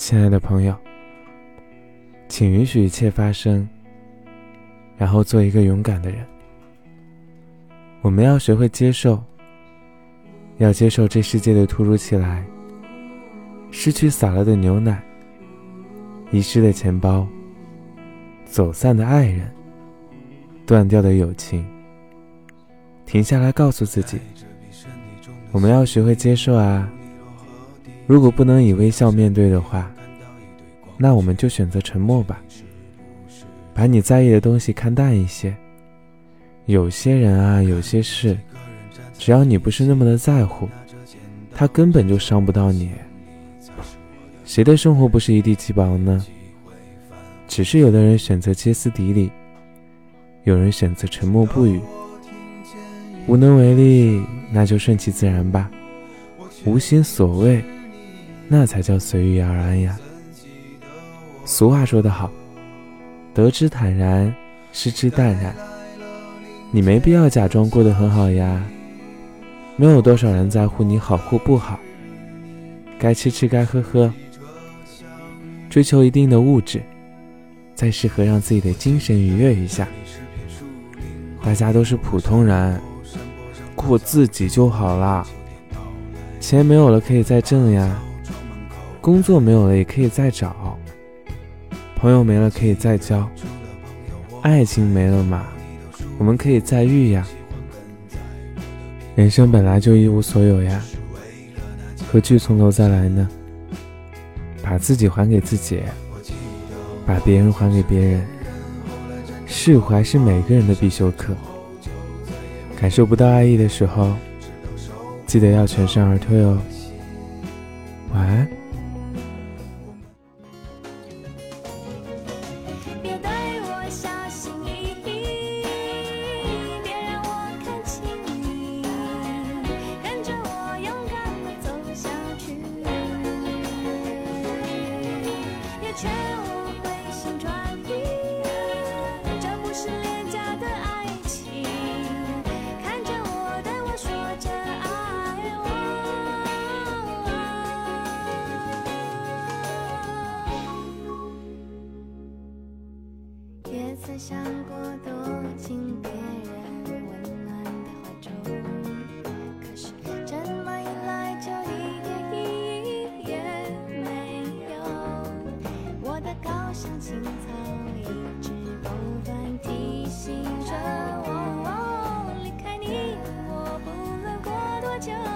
亲爱的朋友，请允许一切发生，然后做一个勇敢的人。我们要学会接受，要接受这世界的突如其来，失去洒了的牛奶，遗失的钱包，走散的爱人，断掉的友情。停下来，告诉自己，我们要学会接受啊。如果不能以微笑面对的话，那我们就选择沉默吧。把你在意的东西看淡一些。有些人啊，有些事，只要你不是那么的在乎，他根本就伤不到你。谁的生活不是一地鸡毛呢？只是有的人选择歇斯底里，有人选择沉默不语。无能为力，那就顺其自然吧。无心所谓。那才叫随遇而安呀。俗话说得好，得之坦然，失之淡然。你没必要假装过得很好呀。没有多少人在乎你好或不好。该吃吃，该喝喝。追求一定的物质，再适合让自己的精神愉悦一下。大家都是普通人，过自己就好啦。钱没有了可以再挣呀。工作没有了也可以再找，朋友没了可以再交，爱情没了嘛，我们可以再遇呀。人生本来就一无所有呀，何惧从头再来呢？把自己还给自己，把别人还给别人，释怀是每个人的必修课。感受不到爱意的时候，记得要全身而退哦。劝我回心转意，这不是廉价的爱情。看着我对我说着爱我。也曾想过躲进别人。就